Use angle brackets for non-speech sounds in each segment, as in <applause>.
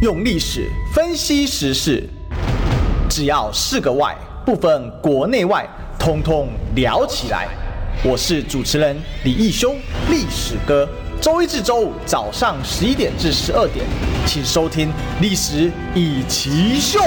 用历史分析时事，只要是个“外”，不分国内外，通通聊起来。我是主持人李义修，历史哥。周一至周五早上十一点至十二点，请收听《历史一起秀》。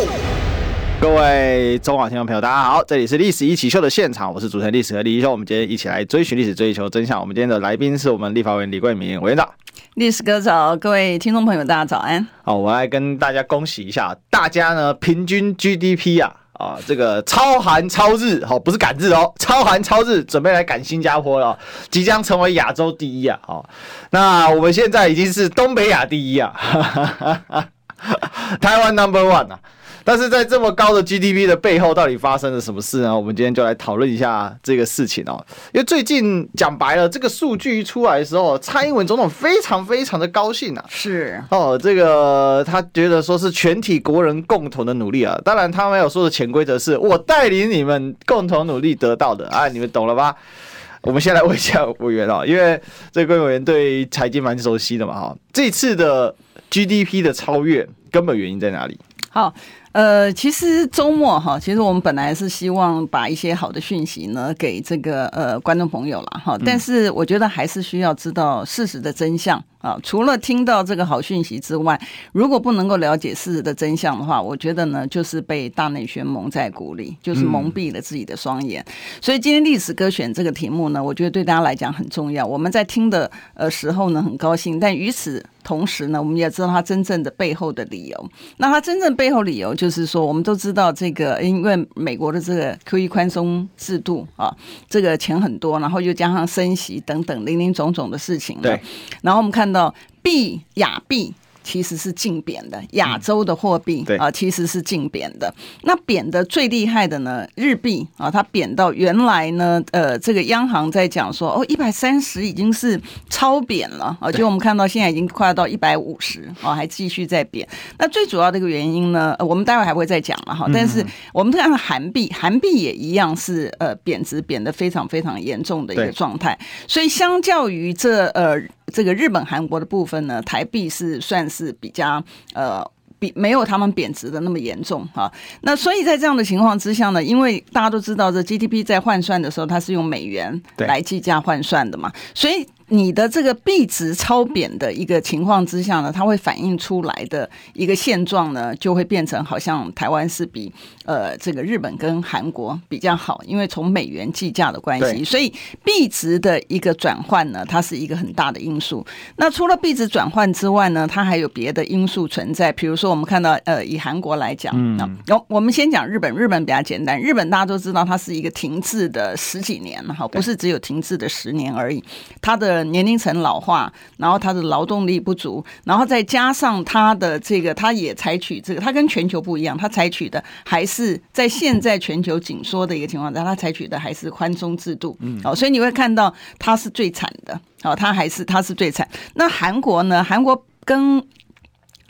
各位中广听众朋友，大家好，这里是历史一起秀的现场，我是主持人历史哥李一修。我们今天一起来追寻历史，追求真相。我们今天的来宾是我们立法委员李贵敏委员长。历史歌手，各位听众朋友，大家早安。好，我来跟大家恭喜一下，大家呢平均 GDP 啊啊这个超韩超日，好，不是赶日哦，超韩超日准备来赶新加坡了，即将成为亚洲第一啊！好，那我们现在已经是东北亚第一啊，<laughs> 台湾 Number One 啊。但是在这么高的 GDP 的背后，到底发生了什么事呢？我们今天就来讨论一下这个事情哦。因为最近讲白了，这个数据一出来的时候，蔡英文总统非常非常的高兴啊。是哦，这个他觉得说是全体国人共同的努力啊。当然，他没有说的潜规则是我带领你们共同努力得到的啊。你们懂了吧？<laughs> 我们先来问一下委员哦，因为这个委员对财经蛮熟悉的嘛哈。这次的 GDP 的超越根本原因在哪里？好。呃，其实周末哈，其实我们本来是希望把一些好的讯息呢给这个呃观众朋友了哈，但是我觉得还是需要知道事实的真相啊。除了听到这个好讯息之外，如果不能够了解事实的真相的话，我觉得呢就是被大内宣蒙在鼓里，就是蒙蔽了自己的双眼。所以今天历史歌选这个题目呢，我觉得对大家来讲很重要。我们在听的呃时候呢很高兴，但与此同时呢，我们也知道它真正的背后的理由。那它真正背后理由就是说，我们都知道这个，因为美国的这个 QE 宽松制度啊，这个钱很多，然后又加上升息等等零零总总的事情。对。然后我们看到币亚币。其实是竞贬的，亚洲的货币啊，其实是竞贬的。那贬的最厉害的呢，日币啊，它贬到原来呢，呃，这个央行在讲说，哦，一百三十已经是超贬了啊，就我们看到现在已经快要到一百五十啊，还继续在贬。那最主要的一个原因呢，我们待会还会再讲了哈。但是我们看到韩币，韩币也一样是呃贬值贬得非常非常严重的一个状态。所以相较于这呃。这个日本、韩国的部分呢，台币是算是比较呃，比没有他们贬值的那么严重哈。那所以在这样的情况之下呢，因为大家都知道这 GDP 在换算的时候，它是用美元来计价换算的嘛，所以。你的这个币值超贬的一个情况之下呢，它会反映出来的一个现状呢，就会变成好像台湾是比呃这个日本跟韩国比较好，因为从美元计价的关系，所以币值的一个转换呢，它是一个很大的因素。那除了币值转换之外呢，它还有别的因素存在，比如说我们看到呃以韩国来讲，嗯，那我们先讲日本，日本比较简单，日本大家都知道它是一个停滞的十几年了哈，不是只有停滞的十年而已，它的。年龄层老化，然后它的劳动力不足，然后再加上它的这个，它也采取这个，它跟全球不一样，它采取的还是在现在全球紧缩的一个情况下，它采取的还是宽松制度。嗯，哦，所以你会看到它是最惨的，哦，它还是它是最惨。那韩国呢？韩国跟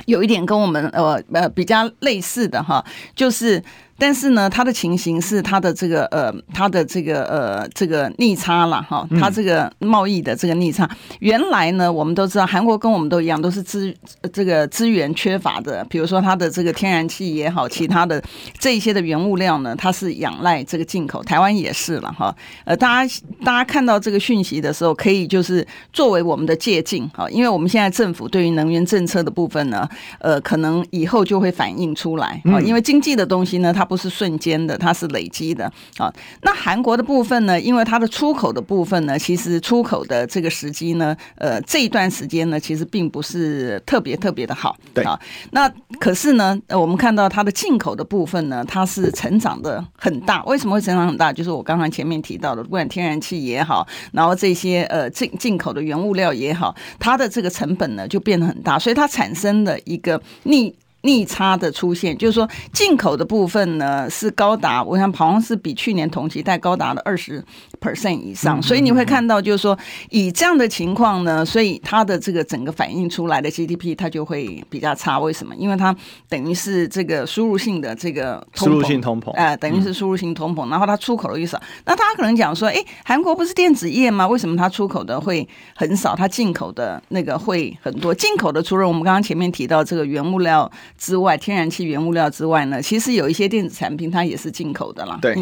有一点跟我们呃呃比较类似的哈，就是。但是呢，它的情形是它的这个呃，它的这个呃，这个逆差了哈，它这个贸易的这个逆差，原来呢，我们都知道韩国跟我们都一样，都是资这个资源缺乏的，比如说它的这个天然气也好，其他的这一些的原物料呢，它是仰赖这个进口，台湾也是了哈。呃，大家大家看到这个讯息的时候，可以就是作为我们的借鉴哈，因为我们现在政府对于能源政策的部分呢，呃，可能以后就会反映出来啊，因为经济的东西呢，它它不是瞬间的，它是累积的啊。那韩国的部分呢？因为它的出口的部分呢，其实出口的这个时机呢，呃，这一段时间呢，其实并不是特别特别的好。对啊。那可是呢，我们看到它的进口的部分呢，它是成长的很大。为什么会成长很大？就是我刚刚前面提到的，不管天然气也好，然后这些呃进进口的原物料也好，它的这个成本呢就变得很大，所以它产生了一个逆。逆差的出现，就是说进口的部分呢是高达，我想好像是比去年同期带高达了二十 percent 以上，所以你会看到就是说以这样的情况呢，所以它的这个整个反映出来的 GDP 它就会比较差。为什么？因为它等于是这个输入性的这个输入性通膨，呃，等于是输入性通膨，然后它出口的越少，那大家可能讲说，哎，韩国不是电子业吗？为什么它出口的会很少，它进口的那个会很多？进口的除了我们刚刚前面提到这个原物料之外，天然气原物料之外呢，其实有一些电子产品它也是进口的啦。对，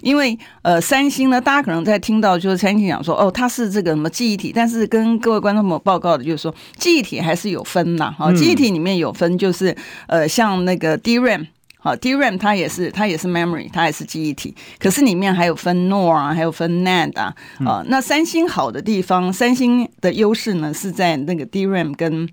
因为呃，三星呢，大家可能在听到就是三星讲说，哦，它是这个什么记忆体，但是跟各位观众朋友报告的就是说，记忆体还是有分呐，哈，记忆体里面有分，就是呃，像那个 DRAM。好，DRAM 它也是，它也是 memory，它也是记忆体。可是里面还有分 NOR 啊，还有分 NAND 啊。啊，那三星好的地方，三星的优势呢是在那个 DRAM 跟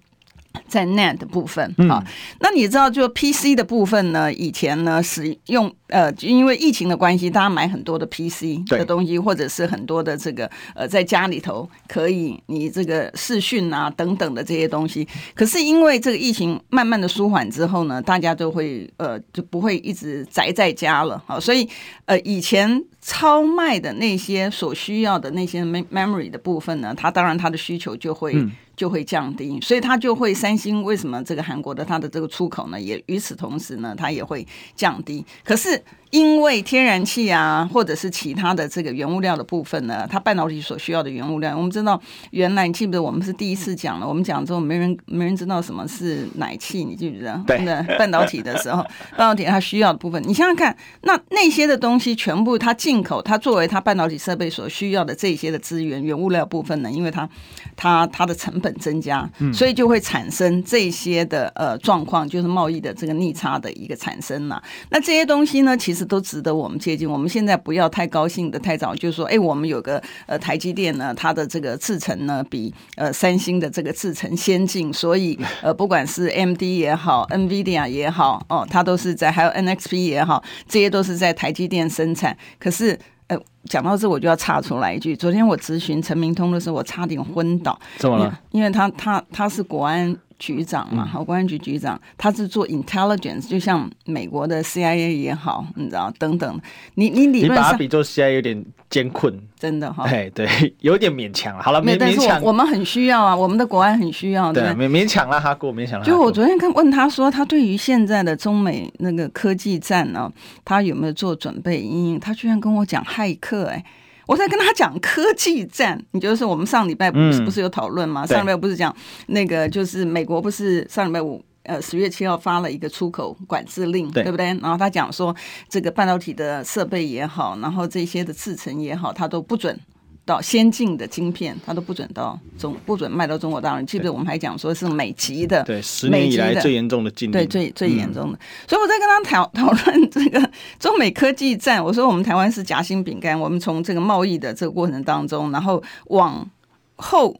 在 Net 的部分。啊，那你知道就 PC 的部分呢？以前呢使用。呃，就因为疫情的关系，大家买很多的 PC 的东西，或者是很多的这个呃，在家里头可以你这个视讯啊等等的这些东西。可是因为这个疫情慢慢的舒缓之后呢，大家都会呃就不会一直宅在家了啊，所以呃以前超卖的那些所需要的那些 memory 的部分呢，它当然它的需求就会就会降低，所以他就会三星为什么这个韩国的它的这个出口呢，也与此同时呢，它也会降低。可是。因为天然气啊，或者是其他的这个原物料的部分呢，它半导体所需要的原物料，我们知道，原来你记不记得我们是第一次讲了？我们讲之后，没人没人知道什么 <laughs> 是奶气，你记不记得？对，半导体的时候，半导体它需要的部分，你想想看，那那些的东西全部它进口，它作为它半导体设备所需要的这些的资源原物料部分呢，因为它它它的成本增加，所以就会产生这些的呃状况，就是贸易的这个逆差的一个产生了。那这些东西呢，其实。都值得我们接近。我们现在不要太高兴的太早，就是说，哎，我们有个呃台积电呢，它的这个制程呢比呃三星的这个制程先进，所以呃不管是 MD 也好，NVIDIA 也好，哦，它都是在还有 NXP 也好，这些都是在台积电生产。可是呃讲到这，我就要插出来一句，昨天我咨询陈明通的时候，我差点昏倒。怎么了？因为他他他是国安。局长嘛，好，国安局局长，他是做 intelligence，就像美国的 CIA 也好，你知道，等等。你你理论上，你把它比作 CIA 有点艰困，真的哈。哎，对，<laughs> 有点勉强。好了，勉勉强。我们很需要啊，我们的国安很需要。对，勉勉强了哈，过勉强了。就我昨天看问他说，他对于现在的中美那个科技战呢，他有没有做准备？他居然跟我讲骇客，哎。我在跟他讲科技战，你就是我们上礼拜不是不是有讨论吗？嗯、上礼拜不是讲那个就是美国不是上礼拜五呃十月七号发了一个出口管制令，对，对不对？然后他讲说这个半导体的设备也好，然后这些的制程也好，他都不准。到先进的晶片，它都不准到中，不准卖到中国大陆。记不记得我们还讲说是美籍的，对，十年以来最严重的禁令，对，最最严重的。所以我在跟他讨讨论这个中美科技战，我说我们台湾是夹心饼干，我们从这个贸易的这个过程当中，然后往后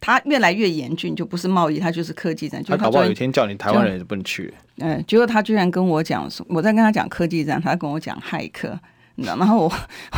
它越来越严峻，就不是贸易，它就是科技战。就他搞不好有一天叫你台湾人就不能去。嗯，结果他居然跟我讲说，我在跟他讲科技战，他跟我讲骇客。然后我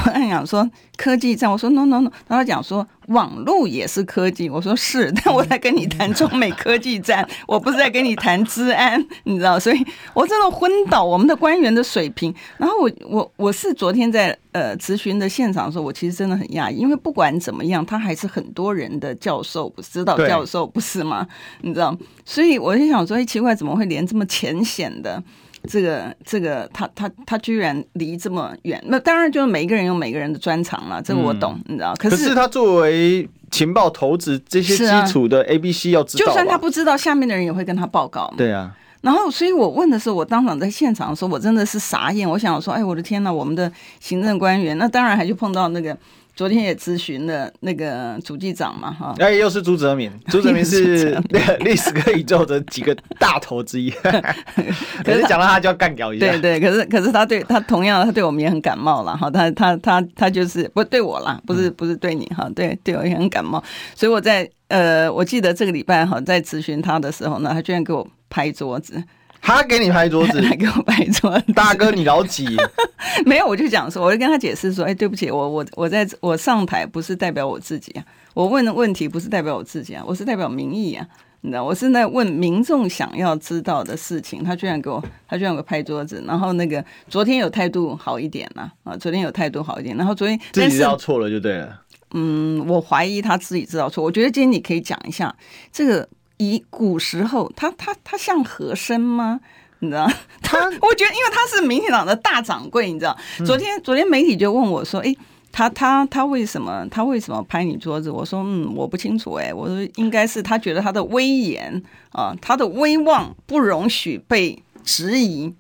我在讲说科技战，我说 no no no，然后他讲说网络也是科技，我说是，但我在跟你谈中美科技战，我不是在跟你谈治安，你知道，所以我真的昏倒我们的官员的水平。然后我我我是昨天在呃咨询的现场的时候，我其实真的很讶异，因为不管怎么样，他还是很多人的教授，指导教授不是吗？你知道，所以我就想说，哎，奇怪，怎么会连这么浅显的？这个这个，他他他居然离这么远，那当然就是每一个人有每个人的专长了，这个我懂，嗯、你知道。可是，可是他作为情报头子，这些基础的 A B C 要知道，啊，就算他不知道，下面的人也会跟他报告。对啊。然后，所以我问的时候，我当场在现场的时候，我真的是傻眼。我想说，哎，我的天呐，我们的行政官员，那当然还就碰到那个。昨天也咨询了那个主计长嘛，哈，哎，又是朱泽民，<laughs> 朱泽民是那个 <laughs> 历史跟宇宙的几个大头之一，<laughs> 可是讲到他就要干掉一下，对对，可是可是他对他同样他对我们也很感冒了哈，他他他他就是不对我啦，不是不是对你哈，对对我也很感冒，所以我在呃，我记得这个礼拜哈，在咨询他的时候呢，他居然给我拍桌子。他给你拍桌子，<laughs> 他给我拍桌子，大哥你老几？<laughs> 没有，我就讲说，我就跟他解释说，哎，对不起，我我我在我上台不是代表我自己啊，我问的问题不是代表我自己啊，我是代表民意啊。你知道，我是在问民众想要知道的事情，他居然给我，他居然给我拍桌子，然后那个昨天有态度好一点了啊，昨天有态度好一点，然后昨天自己知道错了就对了。嗯，我怀疑他自己知道错。我觉得今天你可以讲一下这个，以古时候他他他像和珅吗？你知道他？<laughs> 我觉得因为他是民进党的大掌柜，你知道，昨天昨天媒体就问我说，哎。他他他为什么他为什么拍你桌子？我说嗯，我不清楚哎、欸。我说应该是他觉得他的威严啊，他的威望不容许被质疑。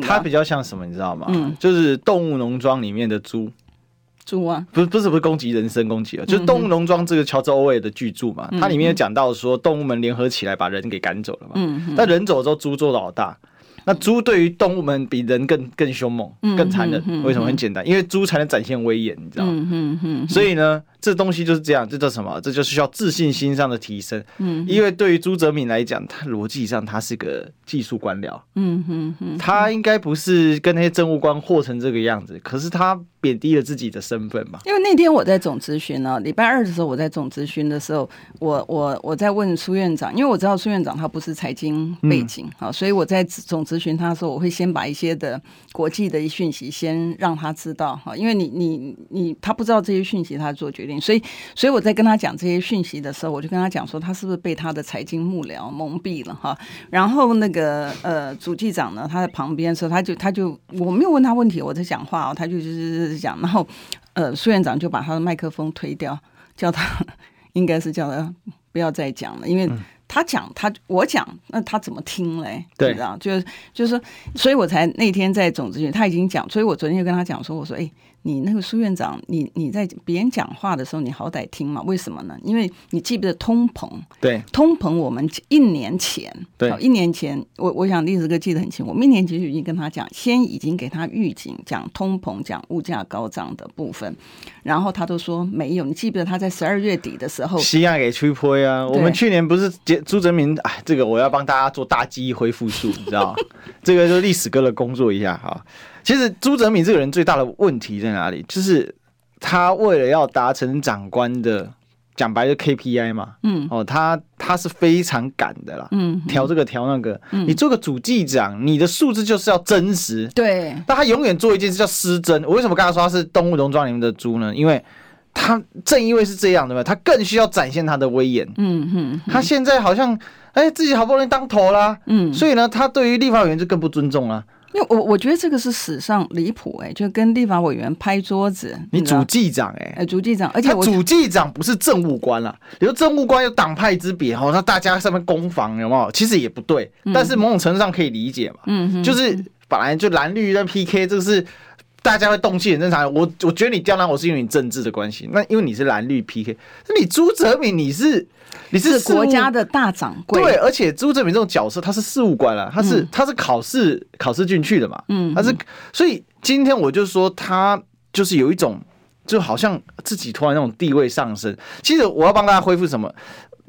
他比较像什么，你知道吗？嗯，就是《动物农庄》里面的猪。猪啊，不是不是不是攻击人身攻击了，就是《动物农庄》这个乔治欧威尔的巨著嘛，它里面有讲到说动物们联合起来把人给赶走了嘛。嗯，但人走了之后，猪做老大。那猪对于动物们比人更更凶猛、更残忍，为什么？很简单，因为猪才能展现威严，你知道吗？所以呢。这东西就是这样，这叫什么？这就是需要自信心上的提升。嗯，因为对于朱泽敏来讲，他逻辑上他是个技术官僚。嗯哼哼，他应该不是跟那些政务官和成这个样子，可是他贬低了自己的身份嘛。因为那天我在总咨询呢，礼拜二的时候我在总咨询的时候，我我我在问苏院长，因为我知道苏院长他不是财经背景啊，所以我在总咨询他的时候，我会先把一些的国际的讯息先让他知道哈，因为你你你他不知道这些讯息，他做决定。所以，所以我在跟他讲这些讯息的时候，我就跟他讲说，他是不是被他的财经幕僚蒙蔽了哈？然后那个呃，主记长呢，他在旁边的时候，他就他就我没有问他问题，我在讲话哦，他就就是讲，然后呃，苏院长就把他的麦克风推掉，叫他应该是叫他不要再讲了，因为他讲他我讲，那他怎么听嘞？对，知道就是就是说，所以我才那天在总咨询，他已经讲，所以我昨天就跟他讲说，我说哎。你那个苏院长，你你在别人讲话的时候，你好歹听嘛？为什么呢？因为你记不得通膨？对，通膨，我们一年前，对，一年前，我我想历史哥记得很清楚，我们一年前就已经跟他讲，先已经给他预警，讲通膨，讲物价高涨的部分，然后他都说没有。你记不得他在十二月底的时候，西亚给吹破呀？我们去年不是朱泽民？哎，这个我要帮大家做大记忆恢复术，你知道吗？这个就是历史哥的工作一下哈。其实朱泽敏这个人最大的问题在哪里？就是他为了要达成长官的讲白的 KPI 嘛，嗯，哦，他他是非常赶的啦，嗯，调这个调那个，嗯，你做个主计长，你的数字就是要真实，对，但他永远做一件事叫失真。我为什么刚才说他是动物农庄里面的猪呢？因为他正因为是这样的嘛，他更需要展现他的威严，嗯嗯，他现在好像哎自己好不容易当头啦，嗯，所以呢，他对于立法委员就更不尊重了。因为我我觉得这个是史上离谱哎，就跟立法委员拍桌子。你主计长哎，哎主计长，而且我主计长不是政务官啦，比如政务官有党派之别哈，那大家上面攻防有没有？其实也不对，但是某种程度上可以理解嘛。嗯，就是本来就蓝绿在 PK，这个是大家会动气很正常。我我觉得你刁难我是因为你政治的关系，那因为你是蓝绿 PK，那你朱泽敏你是。你是，是国家的大掌柜，对，而且朱泽敏这种角色，他是事务官啊，他是、嗯、他是考试考试进去的嘛，嗯，他是，所以今天我就说他就是有一种，就好像自己突然那种地位上升。其实我要帮大家恢复什么？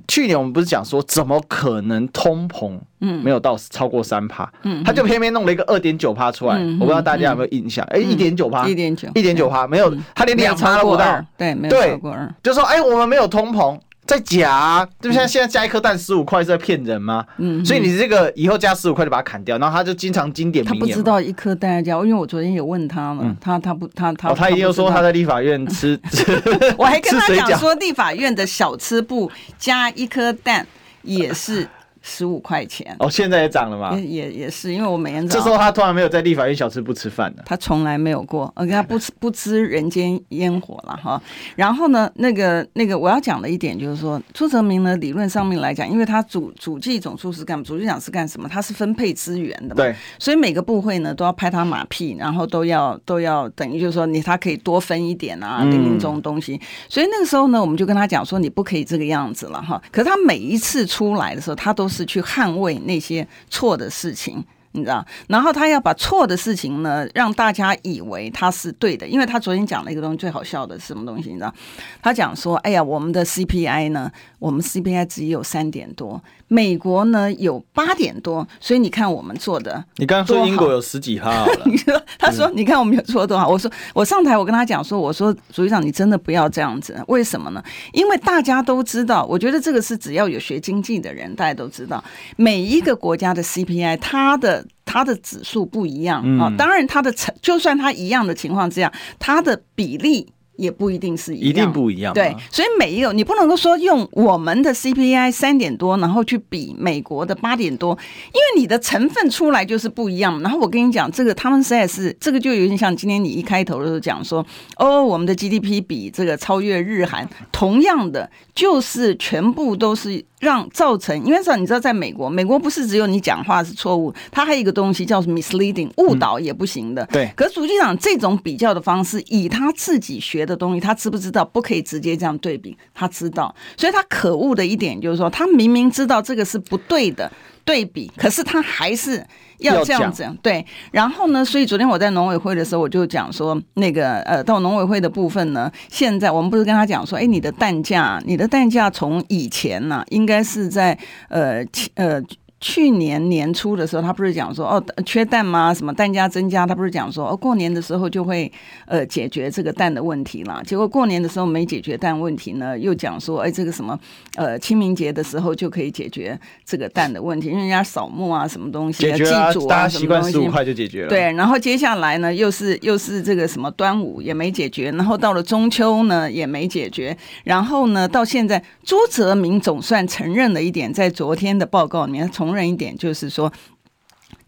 去年我们不是讲说，怎么可能通膨，嗯，没有到超过三趴，嗯，他就偏偏弄了一个二点九趴出来，嗯、我不知道大家有没有印象？哎、嗯，一点九趴，一点九，一点九趴，没有，他连两趴都不到，对，没有超过二，就说哎，我们没有通膨。在假、啊，就像现在加一颗蛋十五块是在骗人吗？嗯，所以你这个以后加十五块就把它砍掉，然后他就经常经典。他不知道一颗蛋要加，因为我昨天有问他嘛，他他不他他、哦、他一定说他在立法院吃，<laughs> 我还跟他讲说立法院的小吃部加一颗蛋也是。十五块钱哦，现在也涨了吗？也也也是，因为我每天这时候他突然没有在立法院小吃不吃饭的，他从来没有过，而且他不吃不知人间烟火了哈。然后呢，那个那个我要讲的一点就是说，朱泽明呢，理论上面来讲，因为他主主计总处是干主计长是干什么？他是分配资源的嘛，对，所以每个部会呢都要拍他马屁，然后都要都要等于就是说你他可以多分一点啊，零零这种东西。所以那个时候呢，我们就跟他讲说，你不可以这个样子了哈。可是他每一次出来的时候，他都是。是去捍卫那些错的事情，你知道？然后他要把错的事情呢，让大家以为他是对的。因为他昨天讲了一个东西，最好笑的是什么东西？你知道？他讲说：“哎呀，我们的 CPI 呢，我们 CPI 只有三点多。”美国呢有八点多，所以你看我们做的。你刚刚说英国有十几趴，<laughs> 你说他说你看我们有做多少？我说我上台我跟他讲说，我说主席长你真的不要这样子，为什么呢？因为大家都知道，我觉得这个是只要有学经济的人，大家都知道，每一个国家的 CPI 它的它的指数不一样啊、哦。当然它的成就算它一样的情况之下，它的比例。也不一定是一样，一定不一样。对，所以每一个你不能够说用我们的 CPI 三点多，然后去比美国的八点多，因为你的成分出来就是不一样。然后我跟你讲，这个他们实在是这个就有点像今天你一开头的时候讲说，哦，我们的 GDP 比这个超越日韩，同样的就是全部都是。让造成，因为说你知道，在美国，美国不是只有你讲话是错误，它还有一个东西叫 misleading，误导也不行的。嗯、对。可是主机长这种比较的方式，以他自己学的东西，他知不知道不可以直接这样对比？他知道，所以他可恶的一点就是说，他明明知道这个是不对的。对比，可是他还是要这样子，对。然后呢，所以昨天我在农委会的时候，我就讲说，那个呃，到农委会的部分呢，现在我们不是跟他讲说，哎，你的蛋价，你的蛋价从以前呢、啊，应该是在呃呃。去年年初的时候，他不是讲说哦，缺蛋吗？什么蛋价增加？他不是讲说哦，过年的时候就会呃解决这个蛋的问题了。结果过年的时候没解决蛋问题呢，又讲说哎，这个什么呃清明节的时候就可以解决这个蛋的问题，因为人家扫墓啊，什么东西啊，祭祖啊，什么东西，大家习惯十五块就解决了。对，然后接下来呢，又是又是这个什么端午也没解决，然后到了中秋呢也没解决，然后呢到现在朱泽明总算承认了一点，在昨天的报告里面从。一点就是说，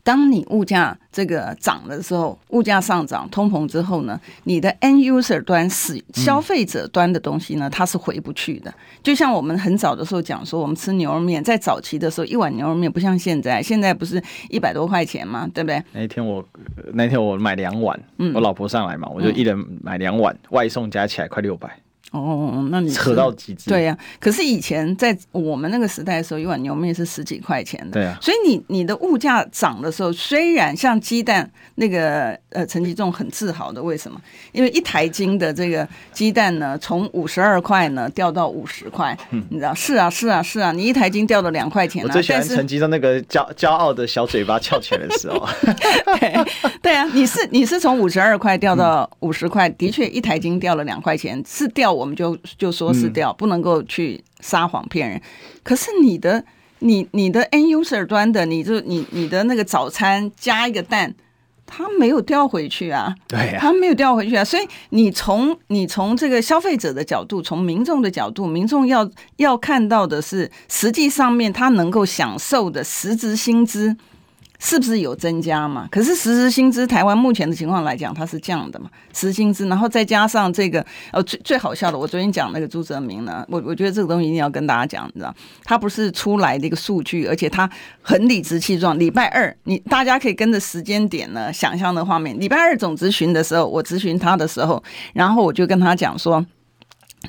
当你物价这个涨的时候，物价上涨、通膨之后呢，你的 end user 端是消费者端的东西呢，它是回不去的。就像我们很早的时候讲说，我们吃牛肉面，在早期的时候，一碗牛肉面不像现在，现在不是一百多块钱嘛？对不对？那天我那天我买两碗，嗯我老婆上来嘛，我就一人买两碗，外送加起来快六百。哦，那你扯到极致。对呀、啊，可是以前在我们那个时代的时候，一碗牛面是十几块钱的。对啊，所以你你的物价涨的时候，虽然像鸡蛋那个呃陈吉仲很自豪的，为什么？因为一台斤的这个鸡蛋呢，从五十二块呢掉到五十块，嗯，你知道？是啊，是啊，是啊，你一台斤掉了两块钱、啊。我最喜欢陈吉仲那个骄骄傲的小嘴巴翘起来的时候。<laughs> 对对啊，你是你是从五十二块掉到五十块，的确一台斤掉了两块钱，是掉我。们就就说是掉，不能够去撒谎骗人。可是你的你你的 end user 端的，你就你你的那个早餐加一个蛋，它没有调回去啊，对呀，它没有调回去啊。所以你从你从这个消费者的角度，从民众的角度，民众要要看到的是，实际上面他能够享受的实质薪资。是不是有增加嘛？可是实时薪资，台湾目前的情况来讲，它是降的嘛？实薪资，然后再加上这个，呃，最最好笑的，我昨天讲那个朱泽明呢，我我觉得这个东西一定要跟大家讲，你知道，他不是出来的一个数据，而且他很理直气壮。礼拜二，你大家可以跟着时间点呢，想象的画面。礼拜二总咨询的时候，我咨询他的时候，然后我就跟他讲说。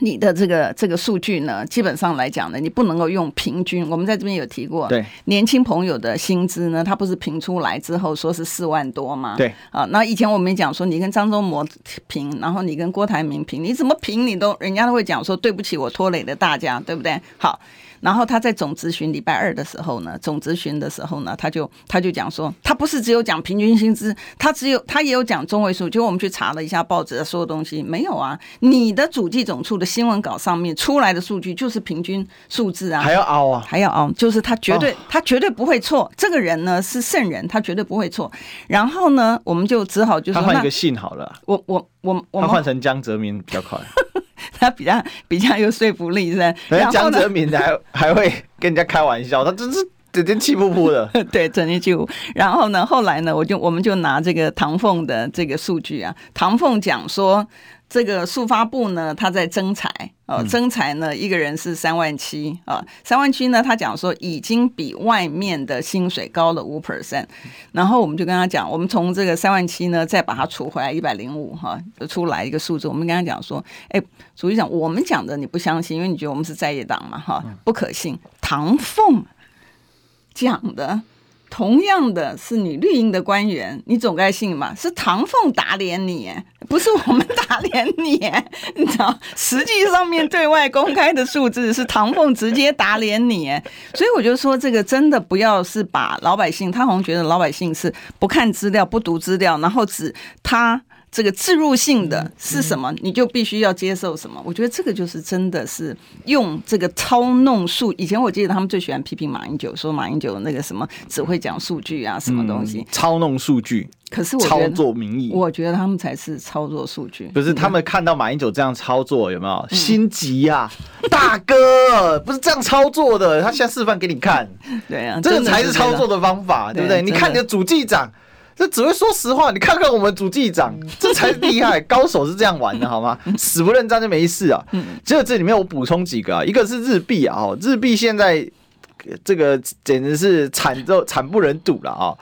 你的这个这个数据呢，基本上来讲呢，你不能够用平均。我们在这边有提过，对年轻朋友的薪资呢，他不是评出来之后说是四万多吗？对啊，那以前我们讲说，你跟张忠谋评，然后你跟郭台铭评，你怎么评你都人家都会讲说对不起，我拖累了大家，对不对？好。然后他在总咨询礼拜二的时候呢，总咨询的时候呢，他就他就讲说，他不是只有讲平均薪资，他只有他也有讲中位数。结果我们去查了一下报纸的所有东西，没有啊。你的主计总处的新闻稿上面出来的数据就是平均数字啊，还要凹啊，还要凹，就是他绝对、哦、他绝对不会错。这个人呢是圣人，他绝对不会错。然后呢，我们就只好就是他换一个姓好了，我我我我他换成江泽民比较快。<laughs> 他比较比较有说服力，是吧？江泽民还还会跟人家开玩笑，他真是整天气呼呼的。<laughs> 对，整天气呼。然后呢，后来呢，我就我们就拿这个唐凤的这个数据啊，唐凤讲说。这个速发部呢，他在征才哦，征才呢，一个人是三万七啊，三万七呢，他讲说已经比外面的薪水高了五 percent，然后我们就跟他讲，我们从这个三万七呢，再把它除回来一百零五哈，就出来一个数字，我们跟他讲说，哎，主席讲，我们讲的你不相信，因为你觉得我们是在野党嘛哈，不可信。唐凤讲的。同样的是你绿营的官员，你总该信嘛？是唐凤打脸你，不是我们打脸你，你知道？实际上面对外公开的数字是唐凤直接打脸你，所以我就说这个真的不要是把老百姓，他好像觉得老百姓是不看资料、不读资料，然后只他。这个置入性的是什么，你就必须要接受什么。我觉得这个就是真的是用这个操弄数。以前我记得他们最喜欢批评马英九，说马英九那个什么只会讲数据啊，什么东西操弄数据。可是我操作民意，我觉得他们才是操作数据。不是他们看到马英九这样操作有没有心急呀？<laughs> 大哥不是这样操作的，他现在示范给你看。对啊，这个才是操作的方法，对不对？你看你的主计长。这只会说实话，你看看我们主机长，这才厉害，高手是这样玩的，好吗？死不认账就没事啊。只有这里面我补充几个啊，一个是日币啊，日币现在这个简直是惨都惨不忍睹了啊。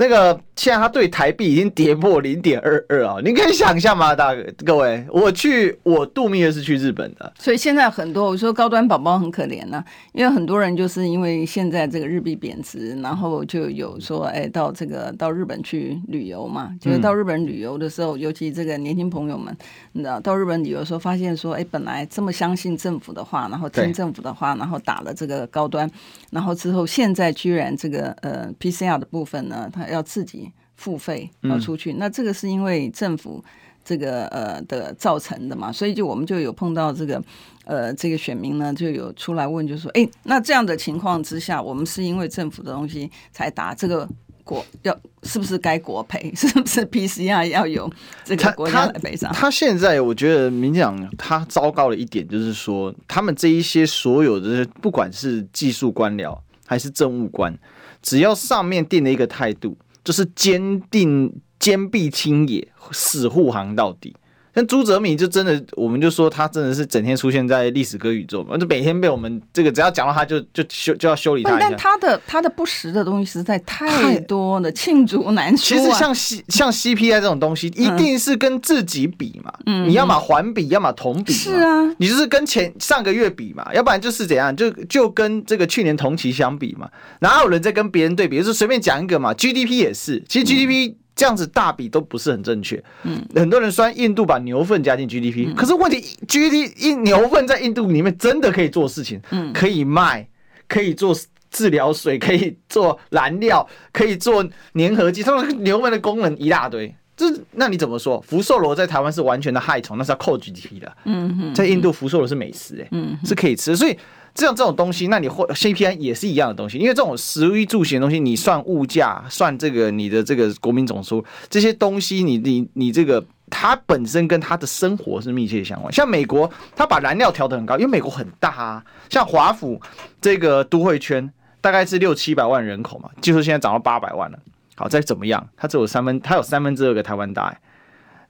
那个现在它对台币已经跌破零点二二啊！你可以想象吗，大各位？我去，我度蜜月是去日本的，所以现在很多我说高端宝宝很可怜呐、因为很多人就是因为现在这个日币贬值，然后就有说，哎，到这个到日本去旅游嘛，就是到日本旅游的时候，尤其这个年轻朋友们，你知道到日本旅游的时候，发现说，哎，本来这么相信政府的话，然后听政府的话，然后打了这个高端，然后之后现在居然这个呃 PCR 的部分呢，它要自己付费要出去，嗯、那这个是因为政府这个呃的造成的嘛，所以就我们就有碰到这个呃这个选民呢就有出来问，就说哎，那这样的情况之下，我们是因为政府的东西才打这个国要是不是该国赔？<laughs> 是不是 PCR 要有这个国家来赔偿？他现在我觉得民进党他糟糕的一点就是说，他们这一些所有的不管是技术官僚还是政务官。只要上面定了一个态度，就是坚定坚壁清野，死护航到底。像朱哲敏就真的，我们就说他真的是整天出现在历史歌宇宙嘛，就每天被我们这个只要讲到他就就修就要修理他一下。但他的他的不实的东西实在太多了，罄竹难书。其实像 C 像 CPI 这种东西，一定是跟自己比嘛，嗯，你要么环比，要么同比，是啊，你就是跟前上个月比嘛，要不然就是怎样，就就跟这个去年同期相比嘛，哪有人在跟别人对比？就是随便讲一个嘛，GDP 也是，其实 GDP。这样子大比都不是很正确。嗯，很多人说印度把牛粪加进 GDP，嗯，可是问题 GDP 印牛粪在印度里面真的可以做事情，嗯，可以卖，可以做治疗水，可以做燃料，可以做粘合剂，他们牛粪的功能一大堆。这那你怎么说？福寿螺在台湾是完全的害虫，那是要扣 GDP 的。嗯嗯，在印度福寿螺是美食，欸，哎，嗯，是可以吃的，所以。这样这种东西，那你或 CPI 也是一样的东西，因为这种食衣住行的东西，你算物价，算这个你的这个国民总收这些东西你，你你这个它本身跟它的生活是密切相关。像美国，它把燃料调得很高，因为美国很大啊。像华府这个都会圈大概是六七百万人口嘛，据说现在涨到八百万了。好，再怎么样，它只有三分，它有三分之二个台湾大，欸。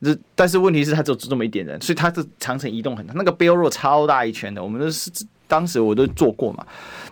这但是问题是它只有这么一点人，所以它是长城移动很大。那个 Belt Road 超大一圈的，我们都是。当时我都做过嘛，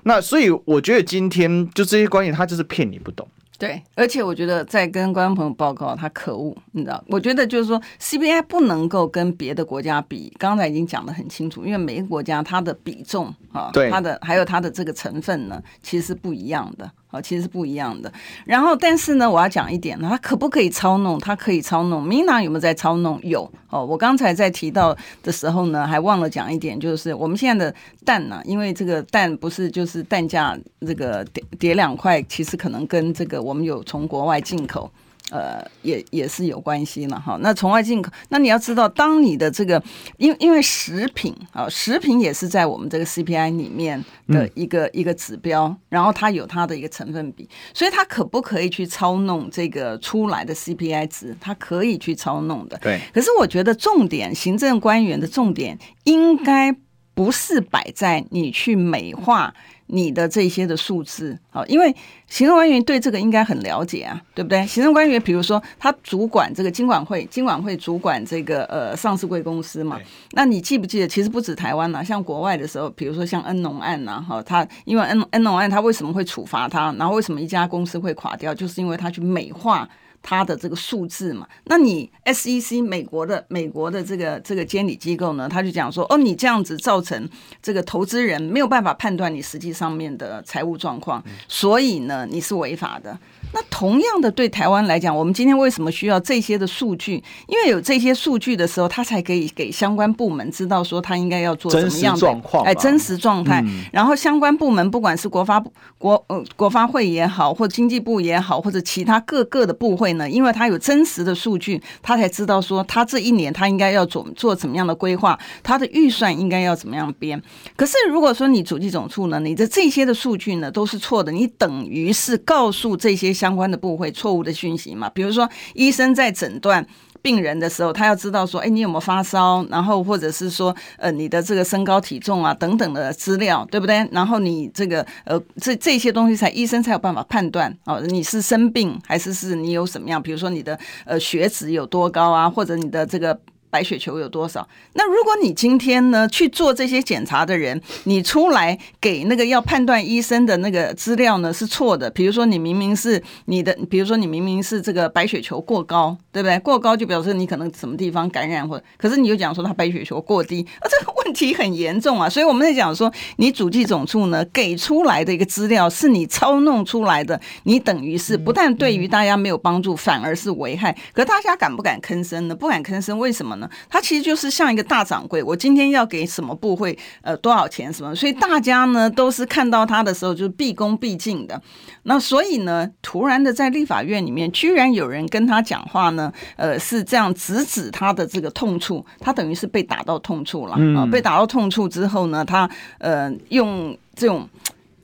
那所以我觉得今天就这些观念，他就是骗你不懂。对，而且我觉得在跟观众朋友报告，他可恶，你知道？我觉得就是说，CPI 不能够跟别的国家比，刚才已经讲得很清楚，因为每个国家它的比重啊，对，它的还有它的这个成分呢，其实是不一样的。哦，其实是不一样的。然后，但是呢，我要讲一点呢，它可不可以操弄？它可以操弄。民党有没有在操弄？有。哦，我刚才在提到的时候呢，还忘了讲一点，就是我们现在的蛋呢，因为这个蛋不是就是蛋价这个跌跌两块，其实可能跟这个我们有从国外进口。呃，也也是有关系了哈。那从外进口，那你要知道，当你的这个，因因为食品啊，食品也是在我们这个 CPI 里面的一个、嗯、一个指标，然后它有它的一个成分比，所以它可不可以去操弄这个出来的 CPI 值？它可以去操弄的。对。可是我觉得重点，行政官员的重点应该不是摆在你去美化。你的这些的数字，好，因为行政官员对这个应该很了解啊，对不对？行政官员，比如说他主管这个金管会，金管会主管这个呃上市贵公司嘛，那你记不记得？其实不止台湾呐，像国外的时候，比如说像恩农案呐，哈，他因为恩恩农案他为什么会处罚他，然后为什么一家公司会垮掉，就是因为他去美化它的这个数字嘛。那你 SEC 美国的美国的这个这个监理机构呢，他就讲说，哦，你这样子造成这个投资人没有办法判断你实际上面的财务状况，所以呢，你是违法的。那同样的，对台湾来讲，我们今天为什么需要这些的数据？因为有这些数据的时候，他才可以给相关部门知道说他应该要做什么样的状况，哎，真实状态。嗯、然后相关部门，不管是国发国呃国发会也好，或经济部也好，或者其他各个的部会呢，因为他有真实的数据，他才知道说他这一年他应该要做做怎么样的规划，他的预算应该要怎么样编。可是如果说你主计总处呢，你的这些的数据呢都是错的，你等于是告诉这些。相关的部会错误的讯息嘛，比如说医生在诊断病人的时候，他要知道说，哎，你有没有发烧？然后或者是说，呃，你的这个身高体重啊等等的资料，对不对？然后你这个呃，这这些东西才医生才有办法判断哦，你是生病还是是你有什么样？比如说你的呃血脂有多高啊，或者你的这个。白血球有多少？那如果你今天呢去做这些检查的人，你出来给那个要判断医生的那个资料呢是错的。比如说你明明是你的，比如说你明明是这个白血球过高，对不对？过高就表示你可能什么地方感染或，可是你就讲说他白血球过低，啊，这个问题很严重啊。所以我们在讲说，你主计总处呢给出来的一个资料是你操弄出来的，你等于是不但对于大家没有帮助，反而是危害。可大家敢不敢吭声呢？不敢吭声，为什么呢？他其实就是像一个大掌柜，我今天要给什么部会呃多少钱什么，所以大家呢都是看到他的时候就是毕恭毕敬的。那所以呢，突然的在立法院里面，居然有人跟他讲话呢，呃是这样直指他的这个痛处，他等于是被打到痛处了啊、呃！被打到痛处之后呢，他呃用这种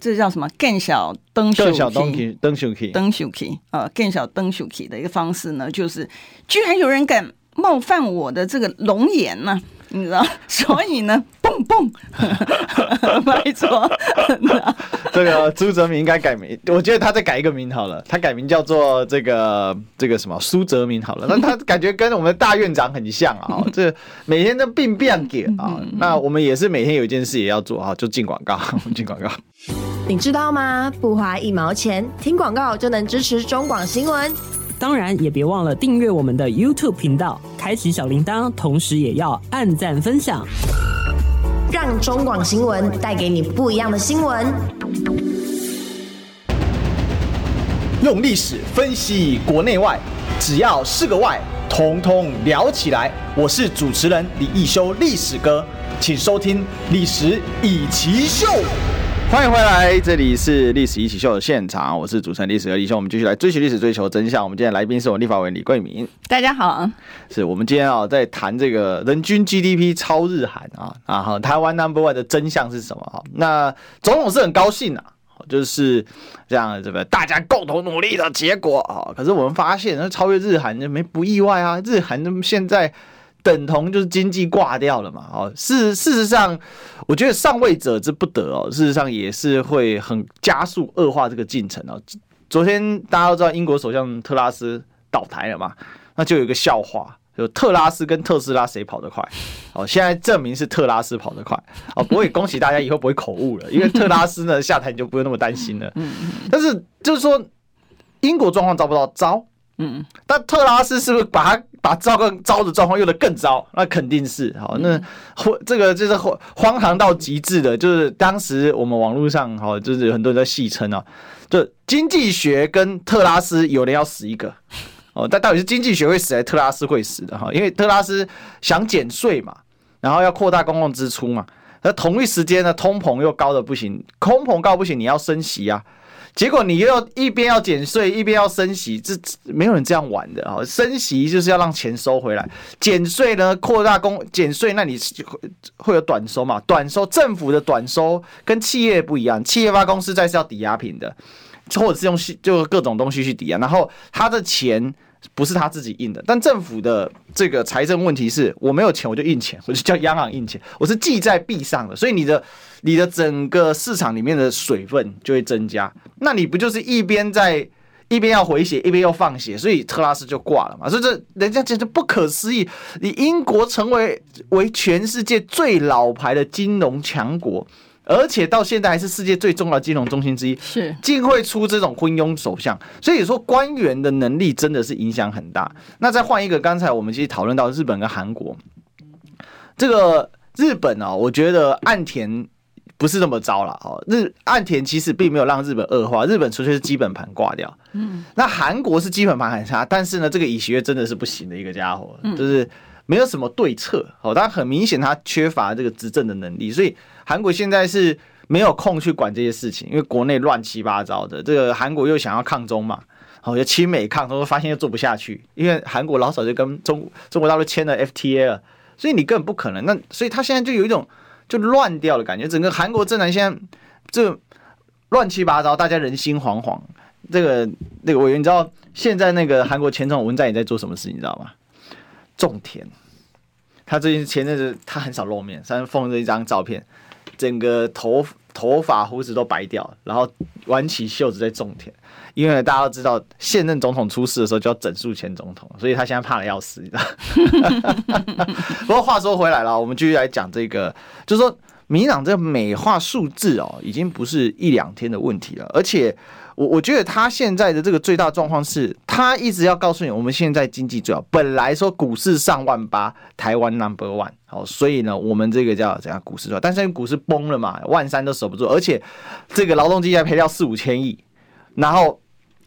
这叫什么更小灯更小灯灯灯秀气灯秀气啊更小登秀气的一个方式呢，就是居然有人敢。冒犯我的这个龙颜呢，你知道？<laughs> 所以呢，蹦蹦，<laughs> 没错。<laughs> 这个朱泽明应该改名，我觉得他再改一个名好了，他改名叫做这个这个什么苏泽明好了。那他感觉跟我们大院长很像啊，这每天都变变给啊。那我们也是每天有一件事也要做啊，就进广告，进广告。你知道吗？不花一毛钱，听广告就能支持中广新闻。当然，也别忘了订阅我们的 YouTube 频道，开启小铃铛，同时也要按赞分享，让中广新闻带给你不一样的新闻。用历史分析国内外，只要是个“外”，统统聊起来。我是主持人李一修，历史哥，请收听《历史以奇秀》。欢迎回来，这里是历史一起秀的现场，我是主持人历史和李秀，我们继续来追寻历史，追求真相。我们今天来宾是我们立法委员李桂明，大家好，是我们今天啊在谈这个人均 GDP 超日韩啊啊哈，台湾 Number One 的真相是什么哈？那总统是很高兴啊，就是这样这个大家共同努力的结果啊。可是我们发现，那超越日韩就没不意外啊，日韩那么现在。等同就是经济挂掉了嘛？哦，事事实上，我觉得上位者之不得哦，事实上也是会很加速恶化这个进程哦。昨天大家都知道英国首相特拉斯倒台了嘛？那就有一个笑话，就特拉斯跟特斯拉谁跑得快？哦，现在证明是特拉斯跑得快哦。不过也恭喜大家以后不会口误了，因为特拉斯呢下台你就不用那么担心了。但是就是说，英国状况糟不糟？糟。嗯，但特拉斯是不是把他把糟糕糟的状况用的更糟？那肯定是好。那这个就是荒荒唐到极致的，就是当时我们网络上哈，就是很多人在戏称啊，就经济学跟特拉斯有人要死一个 <laughs> 哦。但到底是经济学会死还是特拉斯会死的哈？因为特拉斯想减税嘛，然后要扩大公共支出嘛，那同一时间呢，通膨又高的不行，通膨高不行，你要升息啊。结果你又要一边要减税，一边要升息，这没有人这样玩的啊！升息就是要让钱收回来，减税呢，扩大公减税，那你会有短收嘛？短收，政府的短收跟企业不一样，企业发公司债是要抵押品的，或者是用就各种东西去抵押，然后他的钱。不是他自己印的，但政府的这个财政问题是我没有钱，我就印钱，我就叫央行印钱，我是记在币上的，所以你的你的整个市场里面的水分就会增加，那你不就是一边在一边要回血，一边又放血，所以特拉斯就挂了嘛？所以这人家简直不可思议，你英国成为为全世界最老牌的金融强国，而且到现在还是世界最重要的金融中心之一，是竟会出这种昏庸首相，所以说官员的能力真的是影响很大。那再换一个，刚才我们其实讨论到日本跟韩国，这个日本啊，我觉得岸田不是这么糟了哦。日岸田其实并没有让日本恶化，日本纯粹是基本盘挂掉。嗯，那韩国是基本盘很差，但是呢，这个尹锡悦真的是不行的一个家伙，就是没有什么对策哦。他很明显他缺乏这个执政的能力，所以。韩国现在是没有空去管这些事情，因为国内乱七八糟的。这个韩国又想要抗中嘛，好，就亲美抗中，发现又做不下去，因为韩国老早就跟中中国大陆签了 FTA 了，所以你根本不可能。那所以他现在就有一种就乱掉的感觉，整个韩国政坛现在就乱七八糟，大家人心惶惶。这个那个委员，你知道现在那个韩国前总统文在寅在做什么事情，你知道吗？种田。他最近前阵子他很少露面，上放着一张照片。整个头头发胡子都白掉，然后挽起袖子在种田，因为大家都知道现任总统出事的时候就要整肃前总统，所以他现在怕的要死，<laughs> 不过话说回来了，我们继续来讲这个，就是说民进党这个美化数字哦，已经不是一两天的问题了，而且。我我觉得他现在的这个最大状况是，他一直要告诉你，我们现在经济最好。本来说股市上万八，台湾 number one，好，所以呢，我们这个叫怎样股市最好？但是因为股市崩了嘛，万三都守不住，而且这个劳动基金赔掉四五千亿，然后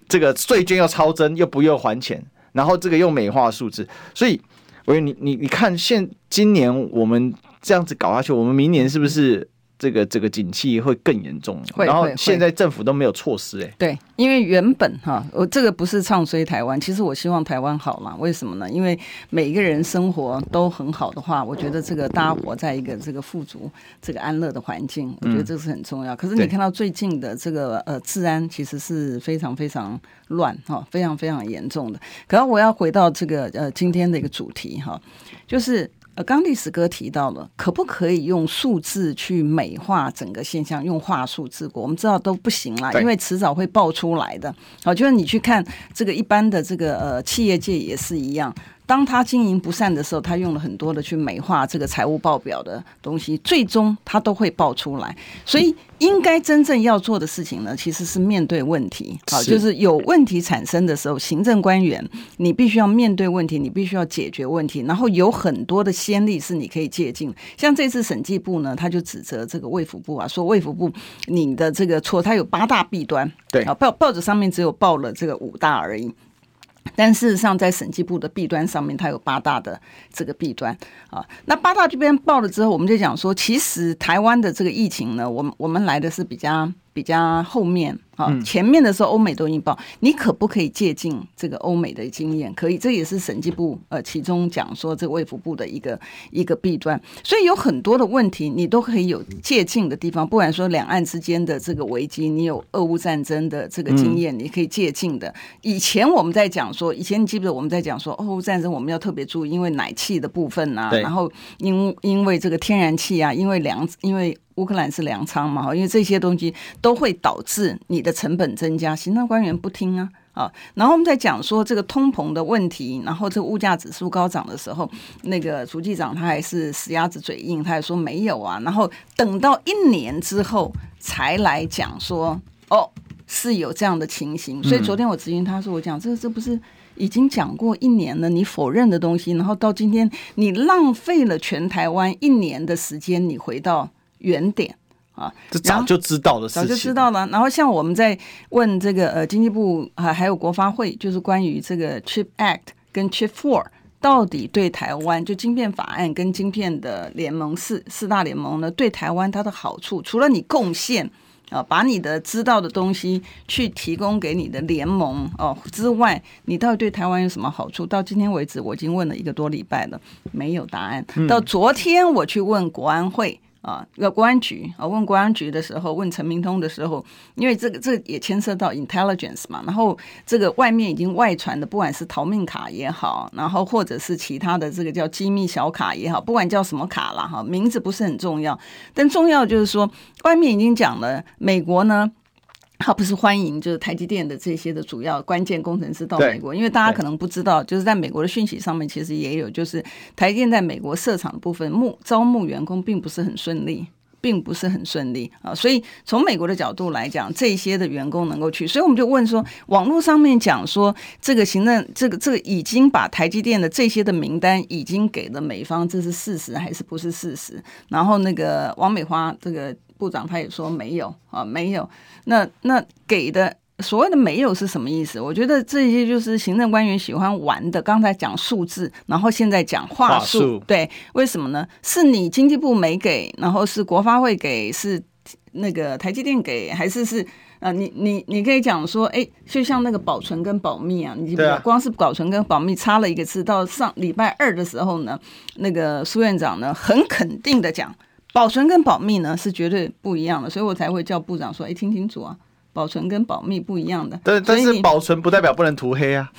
这个税捐又超增，又不用还钱，然后这个又美化数字，所以我觉得你你你看现今年我们这样子搞下去，我们明年是不是？这个这个景气会更严重，然后现在政府都没有措施哎。对，因为原本哈，我这个不是唱衰台湾，其实我希望台湾好嘛。为什么呢？因为每一个人生活都很好的话，我觉得这个大家活在一个这个富足、这个安乐的环境，我觉得这是很重要。可是你看到最近的这个呃治安，其实是非常非常乱哈，非常非常严重的。可是我要回到这个呃今天的一个主题哈，就是。呃，刚历史哥提到了，可不可以用数字去美化整个现象？用话术治国，我们知道都不行啦，因为迟早会爆出来的。好，就是你去看这个一般的这个呃企业界也是一样。当他经营不善的时候，他用了很多的去美化这个财务报表的东西，最终他都会爆出来。所以，应该真正要做的事情呢，其实是面对问题。好，就是有问题产生的时候，行政官员你必须要面对问题，你必须要解决问题。然后有很多的先例是你可以借鉴。像这次审计部呢，他就指责这个卫福部啊，说卫福部你的这个错，他有八大弊端。对啊，报报纸上面只有报了这个五大而已。但事实上，在审计部的弊端上面，它有八大的这个弊端啊。那八大这边报了之后，我们就讲说，其实台湾的这个疫情呢，我们我们来的是比较比较后面。啊，前面的时候欧美都已经报，你可不可以借鉴这个欧美的经验？可以，这也是审计部呃其中讲说这个卫福部的一个一个弊端。所以有很多的问题，你都可以有借鉴的地方。不管说两岸之间的这个危机，你有俄乌战争的这个经验，你可以借鉴的。以前我们在讲说，以前你记不记得我们在讲说俄乌战争，我们要特别注意，因为奶气的部分啊，然后因因为这个天然气啊，因为粮，因为。乌克兰是粮仓嘛？哈，因为这些东西都会导致你的成本增加，行政官员不听啊啊！然后我们在讲说这个通膨的问题，然后这个物价指数高涨的时候，那个书记长他还是死鸭子嘴硬，他还说没有啊。然后等到一年之后才来讲说，哦，是有这样的情形。所以昨天我咨询他说，我讲这这不是已经讲过一年了，你否认的东西，然后到今天你浪费了全台湾一年的时间，你回到。原点啊，这早就知道的事情，早就知道了。然后像我们在问这个呃经济部啊，还有国发会，就是关于这个 Chip Act 跟 Chip Four 到底对台湾就晶片法案跟晶片的联盟四四大联盟呢，对台湾它的好处，除了你贡献啊，把你的知道的东西去提供给你的联盟哦之外，你到底对台湾有什么好处？到今天为止，我已经问了一个多礼拜了，没有答案。到昨天我去问国安会。啊，要公安局啊，问公安局的时候，问陈明通的时候，因为这个这也牵涉到 intelligence 嘛，然后这个外面已经外传的，不管是逃命卡也好，然后或者是其他的这个叫机密小卡也好，不管叫什么卡了哈，名字不是很重要，但重要就是说，外面已经讲了，美国呢。<laughs> 他不是欢迎就是台积电的这些的主要关键工程师到美国，因为大家可能不知道，就是在美国的讯息上面其实也有，就是台积电在美国设厂的部分募招募员工并不是很顺利。并不是很顺利啊。所以从美国的角度来讲，这些的员工能够去，所以我们就问说，网络上面讲说这个行政这个这个已经把台积电的这些的名单已经给了美方，这是事实还是不是事实？然后那个王美花这个部长他也说没有啊，没有。那那给的。所谓的没有是什么意思？我觉得这些就是行政官员喜欢玩的。刚才讲数字，然后现在讲话术，对，为什么呢？是你经济部没给，然后是国发会给，是那个台积电给，还是是呃，你你你可以讲说，哎，就像那个保存跟保密啊，你光是保存跟保密差了一个字。到上礼拜二的时候呢，那个苏院长呢很肯定的讲，保存跟保密呢是绝对不一样的，所以我才会叫部长说，哎，听清楚啊。保存跟保密不一样的，但但是保存不代表不能涂黑啊。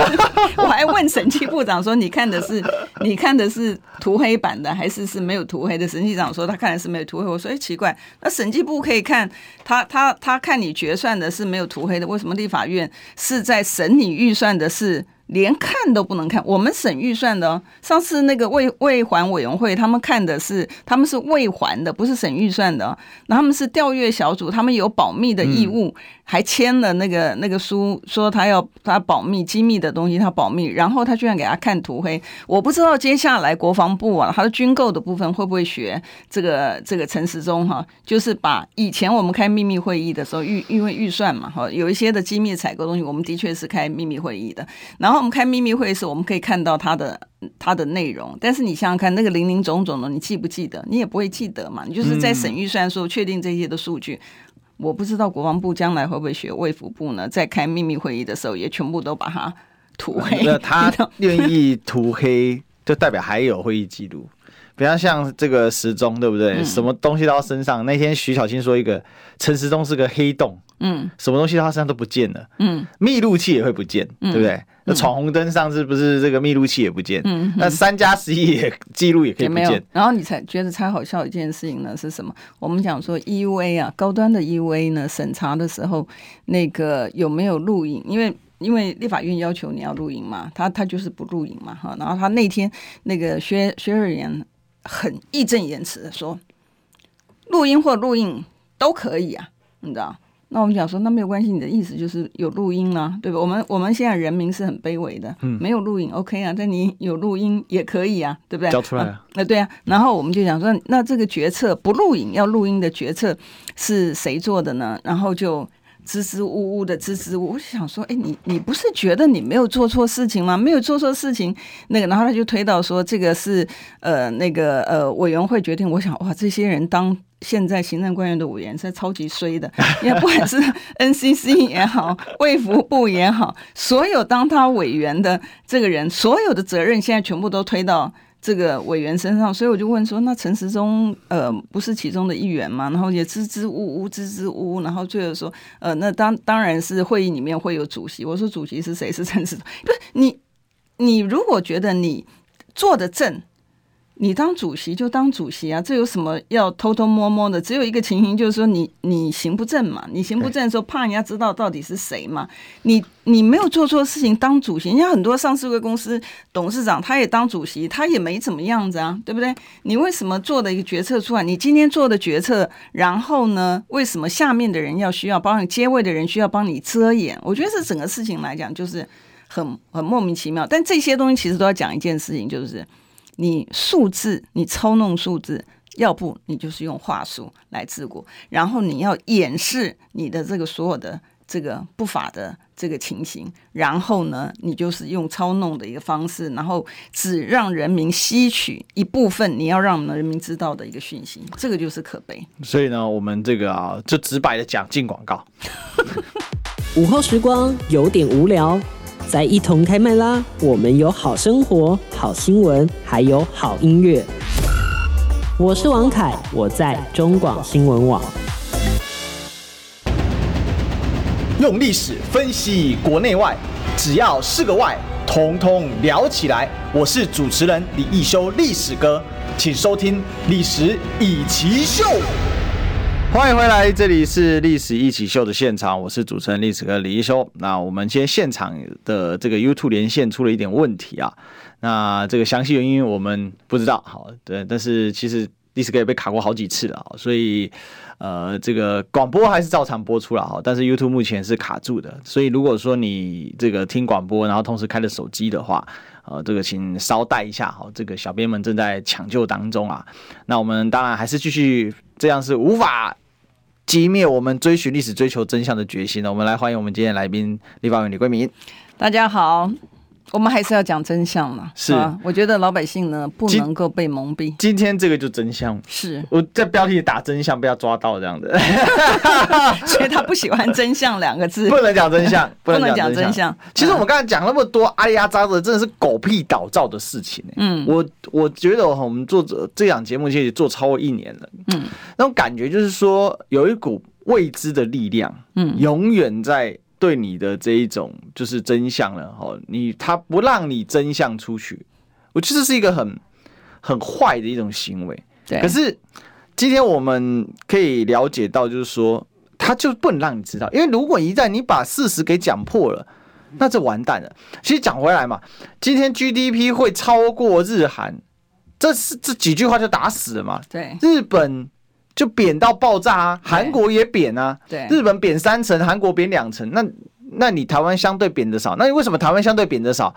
<laughs> 我还问审计部长说：“你看的是你看的是涂黑版的，还是是没有涂黑的？”审计长说：“他看的是没有涂黑。”我说：“哎，奇怪，那审计部可以看他他他看你决算的是没有涂黑的，为什么立法院是在审你预算的是？”连看都不能看，我们审预算的哦。上次那个未未还委员会，他们看的是他们是未还的，不是审预算的。那他们是调阅小组，他们有保密的义务。嗯还签了那个那个书，说他要他保密机密的东西，他保密。然后他居然给他看涂黑，我不知道接下来国防部啊，他的军购的部分会不会学这个这个陈时中哈，就是把以前我们开秘密会议的时候预因为预算嘛哈，有一些的机密采购东西，我们的确是开秘密会议的。然后我们开秘密会议时，我们可以看到它的它的内容，但是你想想看，那个零零总总的，你记不记得？你也不会记得嘛。你就是在审预算的时候确定这些的数据。我不知道国防部将来会不会学卫福部呢？在开秘密会议的时候，也全部都把它涂黑。那他 <laughs> 愿意涂黑，就代表还有会议记录。比方像这个时钟，对不对？嗯、什么东西到他身上？那天徐小青说一个陈时中是个黑洞，嗯，什么东西到他身上都不见了，嗯，密录器也会不见，嗯、对不对？那闯红灯上是不是这个密录器也不见？嗯，那三加十一也记录也可以不见。然后你才觉得才好笑一件事情呢是什么？我们讲说 EUA 啊，高端的 EUA 呢审查的时候，那个有没有录影？因为因为立法院要求你要录影嘛，他他就是不录影嘛，哈。然后他那天那个薛薛瑞元。很义正言辞的说，录音或录影都可以啊，你知道？那我们讲说，那没有关系，你的意思就是有录音啊，对吧？我们我们现在人民是很卑微的，嗯，没有录影 OK 啊，但你有录音也可以啊，对不对？交出来啊，那、啊、对啊。然后我们就讲说，那这个决策不录影要录音的决策是谁做的呢？然后就。支支吾吾的支支吾吾，想说，哎，你你不是觉得你没有做错事情吗？没有做错事情，那个，然后他就推到说，这个是呃那个呃委员会决定。我想，哇，这些人当现在行政官员的委员是超级衰的，也不管是 <laughs> NCC 也好，卫福部也好，所有当他委员的这个人，所有的责任现在全部都推到。这个委员身上，所以我就问说：“那陈时中呃不是其中的一员吗？”然后也支支吾吾，支支吾吾，然后最后说：“呃，那当当然是会议里面会有主席。”我说：“主席是谁？是陈时中？不是你，你如果觉得你坐得正。”你当主席就当主席啊，这有什么要偷偷摸摸的？只有一个情形，就是说你你行不正嘛，你行不正的时候，怕人家知道到底是谁嘛。你你没有做错事情当主席，人家很多上市柜公司董事长他也当主席，他也没怎么样子啊，对不对？你为什么做的一个决策出来？你今天做的决策，然后呢，为什么下面的人要需要帮你接位的人需要帮你遮掩？我觉得这整个事情来讲，就是很很莫名其妙。但这些东西其实都要讲一件事情，就是。你数字，你操弄数字，要不你就是用话术来治国，然后你要掩饰你的这个所有的这个不法的这个情形，然后呢，你就是用操弄的一个方式，然后只让人民吸取一部分你要让人民知道的一个讯息，这个就是可悲。所以呢，我们这个啊，就直白的讲，进广告。午后时光有点无聊。再一同开麦啦！我们有好生活、好新闻，还有好音乐。我是王凯，我在中广新闻网。用历史分析国内外，只要是个“外”，统统聊起来。我是主持人李易修，历史哥，请收听《历史易起秀》。欢迎回来，这里是历史一起秀的现场，我是主持人历史哥李一修。那我们今天现场的这个 YouTube 连线出了一点问题啊，那这个详细原因我们不知道。好，对，但是其实历史哥也被卡过好几次了，所以呃，这个广播还是照常播出了哈，但是 YouTube 目前是卡住的，所以如果说你这个听广播，然后同时开着手机的话，呃，这个请稍待一下哈，这个小编们正在抢救当中啊。那我们当然还是继续，这样是无法击灭我们追寻历史、追求真相的决心呢。我们来欢迎我们今天来宾立法委员李桂敏，大家好。我们还是要讲真相嘛？是啊，我觉得老百姓呢不能够被蒙蔽。今天这个就真相，是我在标题打真相，被他抓到这样的，<laughs> 所以他不喜欢真相两个字，不能讲真相，<laughs> 不能讲真相。其实我们刚才讲那么多阿里阿扎的，真的是狗屁倒灶的事情。嗯，我我觉得我们做这这档节目其实做超过一年了。嗯，那种感觉就是说有一股未知的力量，嗯，永远在。对你的这一种就是真相了哈，你他不让你真相出去，我觉得这是一个很很坏的一种行为。对，可是今天我们可以了解到，就是说他就不能让你知道，因为如果一旦你把事实给讲破了，那就完蛋了。其实讲回来嘛，今天 GDP 会超过日韩，这是这几句话就打死了嘛。对，日本。就贬到爆炸啊！韩国也贬啊，对，日本贬三成，韩国贬两成。那那你台湾相对贬的少，那你为什么台湾相对贬的少？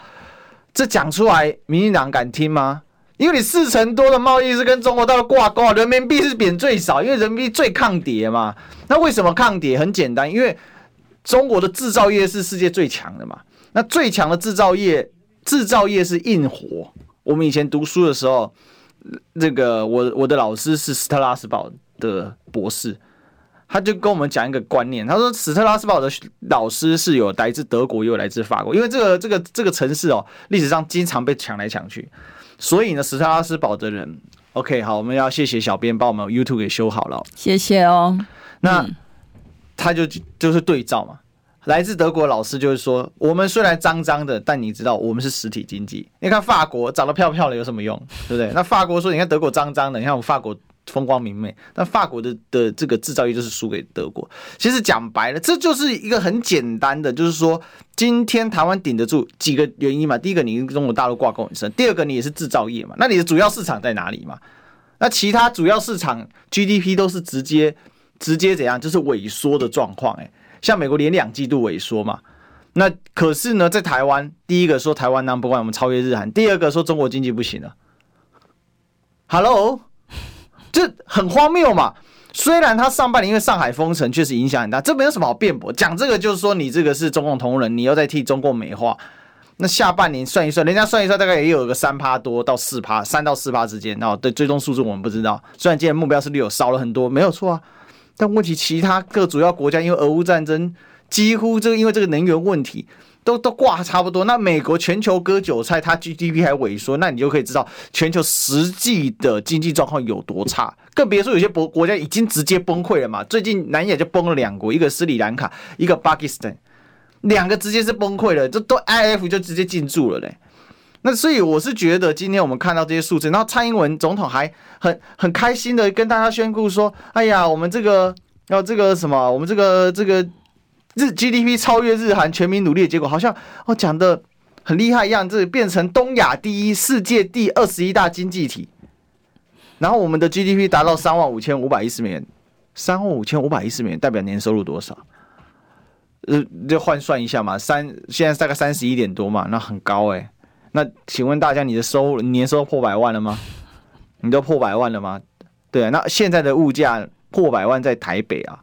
这讲出来，民进党敢听吗？因为你四成多的贸易是跟中国大陆挂钩，人民币是贬最少，因为人民币最抗跌嘛。那为什么抗跌？很简单，因为中国的制造业是世界最强的嘛。那最强的制造业，制造业是硬活。我们以前读书的时候，这个我我的老师是斯特拉斯堡的博士，他就跟我们讲一个观念，他说史特拉斯堡的老师是有来自德国，也有来自法国，因为这个这个这个城市哦，历史上经常被抢来抢去，所以呢，史特拉斯堡的人，OK，好，我们要谢谢小编把我们 YouTube 给修好了，谢谢哦。那他就就是对照嘛，来自德国老师就是说，我们虽然脏脏的，但你知道我们是实体经济。你看法国长得漂漂的有什么用，对不对？那法国说，你看德国脏脏的，你看我们法国。风光明媚，但法国的的这个制造业就是输给德国。其实讲白了，这就是一个很简单的，就是说今天台湾顶得住几个原因嘛。第一个，你跟中国大陆挂钩很深；第二个，你也是制造业嘛。那你的主要市场在哪里嘛？那其他主要市场 GDP 都是直接直接怎样？就是萎缩的状况。哎，像美国连两季度萎缩嘛。那可是呢，在台湾，第一个说台湾 number one，我们超越日韩；第二个说中国经济不行了。Hello。这很荒谬嘛！虽然他上半年因为上海封城确实影响很大，这没有什么好辩驳。讲这个就是说你这个是中共同仁，你又在替中共美化。那下半年算一算，人家算一算大概也有个三趴多到四趴，三到四趴之间。哦，对，最终数字我们不知道。虽然今年目标是六，少了很多，没有错啊。但问题其他各主要国家因为俄乌战争，几乎这个因为这个能源问题。都都挂差不多，那美国全球割韭菜，它 GDP 还萎缩，那你就可以知道全球实际的经济状况有多差。更别说有些国国家已经直接崩溃了嘛。最近南亚就崩了两国，一个斯里兰卡，一个巴基斯坦，两个直接是崩溃了，这都 IF 就直接进驻了嘞。那所以我是觉得，今天我们看到这些数字，然后蔡英文总统还很很开心的跟大家宣布说：“哎呀，我们这个要这个什么，我们这个这个。”日 GDP 超越日韩，全民努力的结果，好像哦讲的很厉害一样，这变成东亚第一、世界第二十一大经济体。然后我们的 GDP 达到三万五千五百一十美元，三万五千五百一十美元代表年收入多少？呃，就换算一下嘛，三现在大概三十一点多嘛，那很高哎、那请问大家，你的收入年收入破百万了吗？你都破百万了吗？对啊，那现在的物价破百万在台北啊，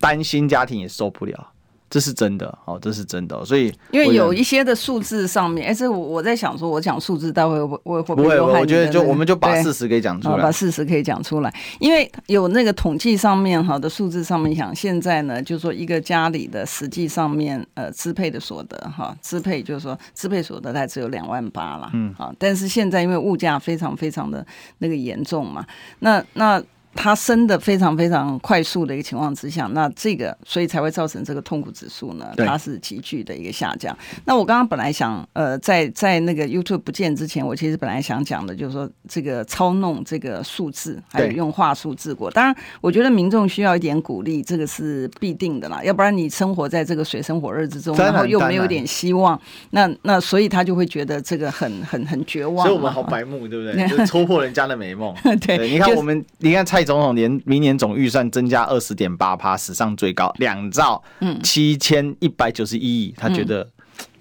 单亲家庭也受不了。这是真的哦，这是真的，所以因为有一些的数字上面，哎，这我我在想说，我讲数字待会会会会不会？我觉得就我们就把事实给讲出来，把事实可以讲出来，因为有那个统计上面哈的数字上面讲，现在呢，就是说一个家里的实际上面呃支配的所得哈，支配就是说支配所得大概只有两万八了，嗯，好，但是现在因为物价非常非常的那个严重嘛，那那。它升的非常非常快速的一个情况之下，那这个所以才会造成这个痛苦指数呢，它是急剧的一个下降。那我刚刚本来想，呃，在在那个 YouTube 不见之前，我其实本来想讲的就是说，这个操弄这个数字，还有用话术治国。当然，我觉得民众需要一点鼓励，这个是必定的啦。要不然你生活在这个水深火热之中，然后又没有点希望，那那所以他就会觉得这个很很很绝望。所以我们好白目，对不对？<laughs> 就戳破人家的美梦。<laughs> 对，你看我们，你看蔡总统连明年总预算增加二十点八趴，史上最高两兆七千一百九十一亿，他觉得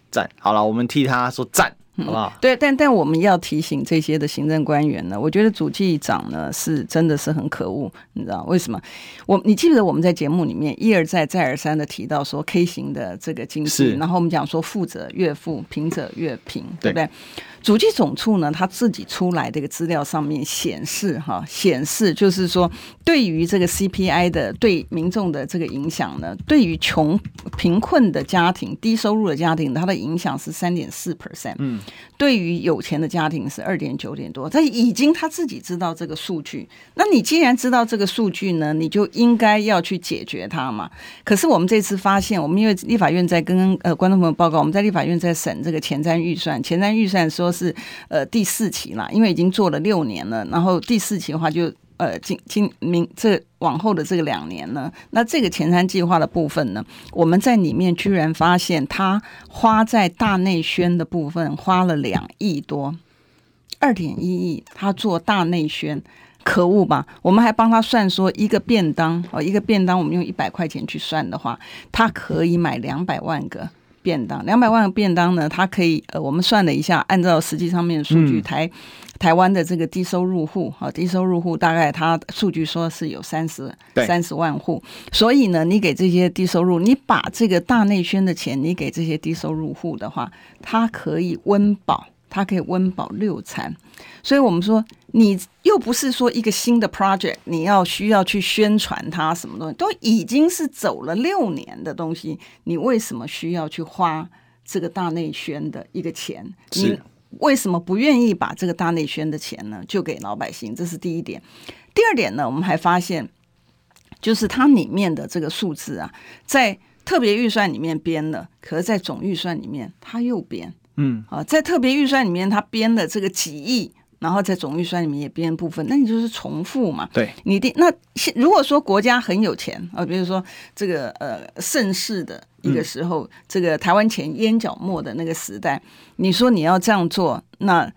赞。好了，我们替他说赞。好不好？嗯、对，但但我们要提醒这些的行政官员呢，我觉得主计长呢是真的是很可恶，你知道为什么？我你记得我们在节目里面一而再再而三的提到说 K 型的这个经济，然后我们讲说富者越富，贫者越贫，对不对？主计总处呢，他自己出来这个资料上面显示，哈，显示就是说，对于这个 CPI 的对民众的这个影响呢，对于穷贫困的家庭、低收入的家庭，它的影响是三点四 percent，嗯，对于有钱的家庭是二点九点多。他已经他自己知道这个数据，那你既然知道这个数据呢，你就应该要去解决它嘛。可是我们这次发现，我们因为立法院在跟呃观众朋友报告，我们在立法院在审这个前瞻预算，前瞻预算说。是呃第四期了，因为已经做了六年了，然后第四期的话就呃今今明这往后的这个两年呢，那这个前瞻计划的部分呢，我们在里面居然发现他花在大内宣的部分花了两亿多，二点一亿，他做大内宣，可恶吧？我们还帮他算说一个便当哦，一个便当我们用一百块钱去算的话，他可以买两百万个。便当两百万个便当呢，它可以呃，我们算了一下，按照实际上面的数据，嗯、台台湾的这个低收入户啊，低收入户大概它数据说是有三十三十万户，所以呢，你给这些低收入，你把这个大内宣的钱，你给这些低收入户的话，它可以温饱，它可以温饱六餐，所以我们说。你又不是说一个新的 project，你要需要去宣传它什么东西，都已经是走了六年的东西，你为什么需要去花这个大内宣的一个钱？你为什么不愿意把这个大内宣的钱呢，就给老百姓？这是第一点。第二点呢，我们还发现，就是它里面的这个数字啊，在特别预算里面编了，可是在总预算里面它又编，嗯啊，在特别预算里面他编的这个几亿。然后在总预算里面也编部分，那你就是重复嘛？对，你的那如果说国家很有钱啊，比如说这个呃盛世的一个时候，嗯、这个台湾前烟角末的那个时代，你说你要这样做，那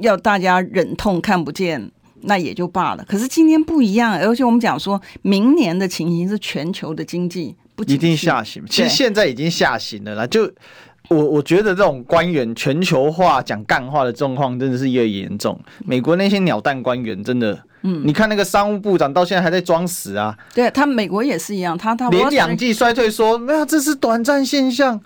要大家忍痛看不见，那也就罢了。可是今天不一样，而且我们讲说明年的情形是全球的经济不一定下行，其实现在已经下行了啦，就。我我觉得这种官员全球化讲干话的状况真的是越严重。美国那些鸟蛋官员真的，嗯，你看那个商务部长到现在还在装死啊。对他，美国也是一样，他他连两季衰退说没有，这是短暂现象。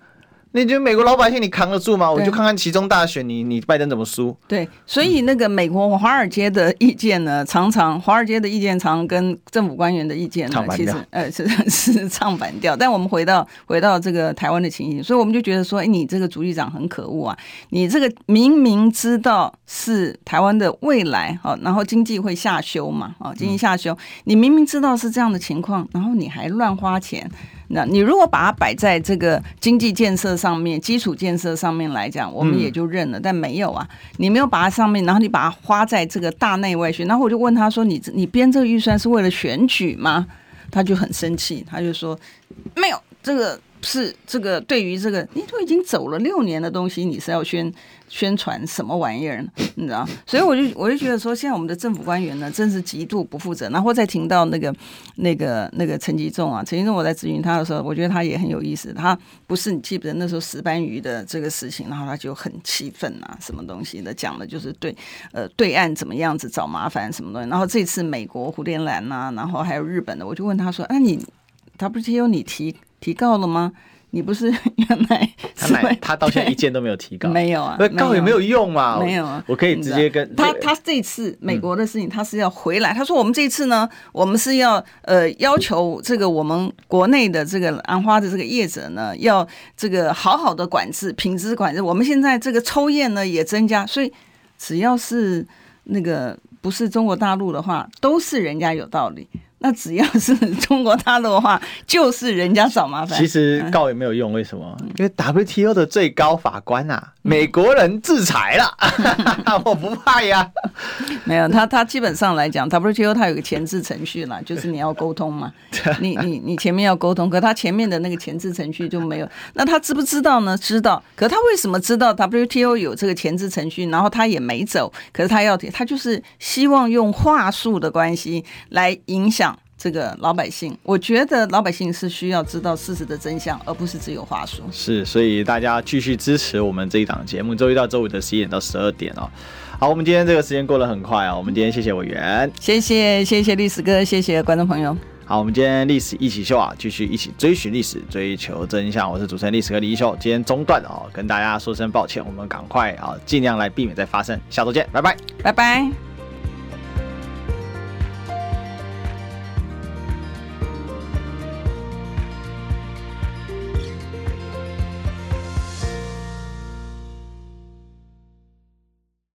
你觉得美国老百姓你扛得住吗？我就看看其中大选你，你你拜登怎么输？对，所以那个美国华尔街的意见呢，常常华尔街的意见常跟政府官员的意见呢，其实呃是是唱反调。但我们回到回到这个台湾的情形，所以我们就觉得说，哎，你这个主计长很可恶啊！你这个明明知道是台湾的未来，好，然后经济会下修嘛，啊，经济下修，你明明知道是这样的情况，然后你还乱花钱。那你如果把它摆在这个经济建设上面、基础建设上面来讲，我们也就认了。嗯、但没有啊，你没有把它上面，然后你把它花在这个大内外宣。然后我就问他说：“你你编这个预算是为了选举吗？”他就很生气，他就说：“没有这个。”是这个，对于这个，你都已经走了六年的东西，你是要宣宣传什么玩意儿呢？<laughs> 你知道？所以我就我就觉得说，现在我们的政府官员呢，真是极度不负责。然后再听到那个那个那个陈吉仲啊，陈吉仲，我在咨询他的时候，我觉得他也很有意思。他不是你记不得那时候石斑鱼的这个事情，然后他就很气愤啊，什么东西的讲的就是对呃对岸怎么样子找麻烦什么东西。然后这次美国胡连兰呐，然后还有日本的，我就问他说：“啊你，你 WTO 你提？”提告了吗？你不是 <laughs> 原来他买他到现在一件都没有提告，没有啊？告也没有用嘛？没有啊？我可以直接跟他他这次美国的事情，他是要回来。他说我们这次呢，我们是要呃要求这个我们国内的这个兰花的这个业者呢，要这个好好的管制品质管制。我们现在这个抽验呢也增加，所以只要是那个不是中国大陆的话，都是人家有道理。那只要是 <laughs> 中国大陆的话，就是人家找麻烦。其实告也没有用，为什么？因为 WTO 的最高法官啊，美国人制裁了，<laughs> 我不怕呀。没有他，他基本上来讲，WTO 他有个前置程序啦，<laughs> 就是你要沟通嘛，你你你前面要沟通，可他前面的那个前置程序就没有。那他知不知道呢？知道。可他为什么知道 WTO 有这个前置程序，然后他也没走？可是他要，他就是希望用话术的关系来影响。这个老百姓，我觉得老百姓是需要知道事实的真相，而不是只有话说。是，所以大家继续支持我们这一档节目，周一到周五的十一点到十二点哦。好，我们今天这个时间过得很快啊、哦，我们今天谢谢委员，谢谢谢谢历史哥，谢谢观众朋友。好，我们今天历史一起 SHOW 啊，继续一起追寻历史，追求真相。我是主持人历史哥李一修，今天中断哦，跟大家说声抱歉，我们赶快啊，尽量来避免再发生。下周见，拜拜，拜拜。